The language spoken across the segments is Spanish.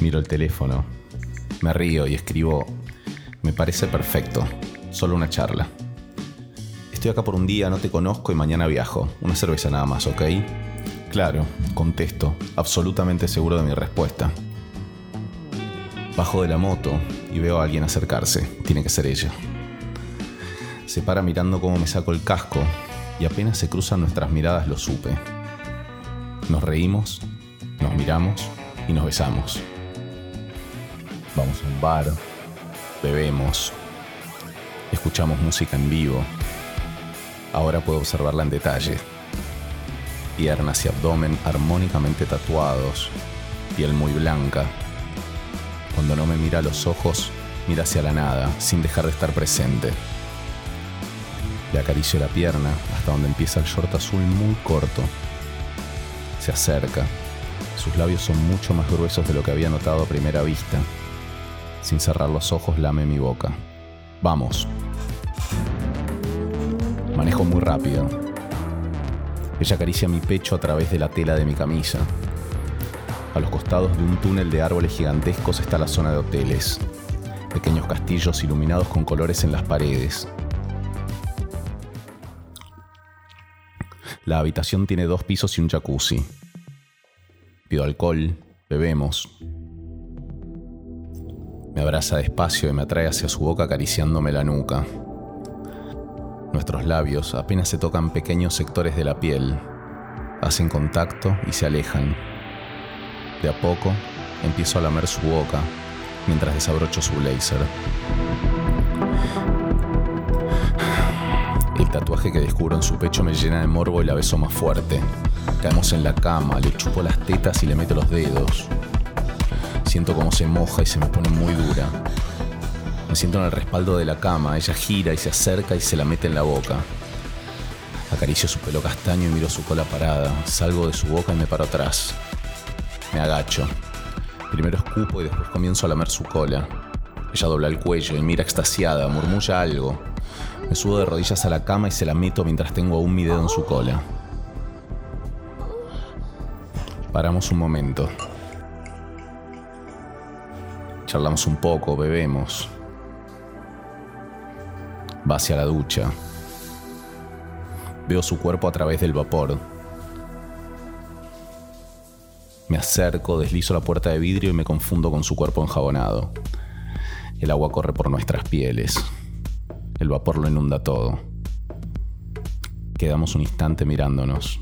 Miro el teléfono, me río y escribo, me parece perfecto, solo una charla. Estoy acá por un día, no te conozco y mañana viajo. Una cerveza nada más, ¿ok? Claro, contesto, absolutamente seguro de mi respuesta. Bajo de la moto y veo a alguien acercarse. Tiene que ser ella. Se para mirando cómo me saco el casco y apenas se cruzan nuestras miradas lo supe. Nos reímos, nos miramos y nos besamos. Vamos a un bar, bebemos, escuchamos música en vivo. Ahora puedo observarla en detalle. Piernas y abdomen armónicamente tatuados, piel muy blanca. Cuando no me mira a los ojos, mira hacia la nada, sin dejar de estar presente. Le acaricio la pierna hasta donde empieza el short azul muy corto. Se acerca. Sus labios son mucho más gruesos de lo que había notado a primera vista. Sin cerrar los ojos, lame mi boca. Vamos. Manejo muy rápido. Ella acaricia mi pecho a través de la tela de mi camisa. A los costados de un túnel de árboles gigantescos está la zona de hoteles. Pequeños castillos iluminados con colores en las paredes. La habitación tiene dos pisos y un jacuzzi. Pido alcohol, bebemos, me abraza despacio y me atrae hacia su boca acariciándome la nuca. Nuestros labios apenas se tocan pequeños sectores de la piel, hacen contacto y se alejan. De a poco empiezo a lamer su boca mientras desabrocho su blazer. El tatuaje que descubro en su pecho me llena de morbo y la beso más fuerte. Caemos en la cama, le chupo las tetas y le meto los dedos. Siento cómo se moja y se me pone muy dura. Me siento en el respaldo de la cama, ella gira y se acerca y se la mete en la boca. Acaricio su pelo castaño y miro su cola parada. Salgo de su boca y me paro atrás. Me agacho. Primero escupo y después comienzo a lamer su cola. Ella dobla el cuello y mira extasiada, murmulla algo. Me subo de rodillas a la cama y se la meto mientras tengo aún mi dedo en su cola. Paramos un momento. Charlamos un poco, bebemos. Va hacia la ducha. Veo su cuerpo a través del vapor. Me acerco, deslizo la puerta de vidrio y me confundo con su cuerpo enjabonado. El agua corre por nuestras pieles. El vapor lo inunda todo. Quedamos un instante mirándonos.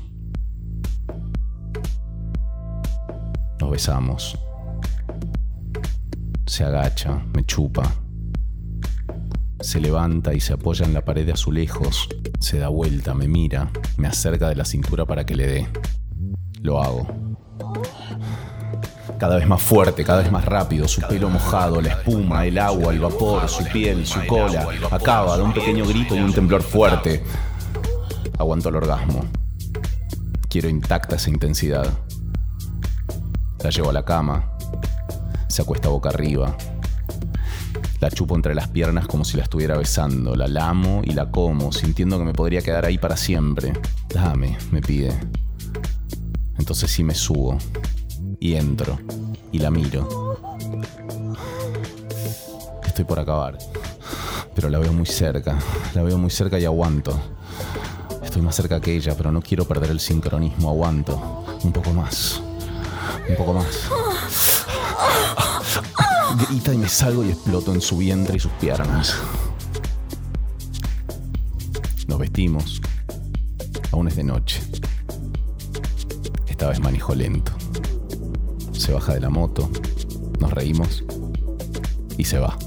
Nos besamos. Se agacha, me chupa. Se levanta y se apoya en la pared de azulejos. Se da vuelta, me mira, me acerca de la cintura para que le dé. Lo hago. Cada vez más fuerte, cada vez más rápido, su pelo mojado, la espuma, el agua, el vapor, su piel, su cola. Acaba, de un pequeño grito y un temblor fuerte. Aguanto el orgasmo. Quiero intacta esa intensidad. La llevo a la cama, se acuesta boca arriba. La chupo entre las piernas como si la estuviera besando. La lamo y la como, sintiendo que me podría quedar ahí para siempre. Dame, me pide. Entonces sí me subo. Y entro. Y la miro. Estoy por acabar. Pero la veo muy cerca. La veo muy cerca y aguanto. Estoy más cerca que ella, pero no quiero perder el sincronismo. Aguanto. Un poco más. Un poco más. Grita y me salgo y exploto en su vientre y sus piernas. Nos vestimos. Aún es de noche. Esta vez manejo lento. Se baja de la moto, nos reímos y se va.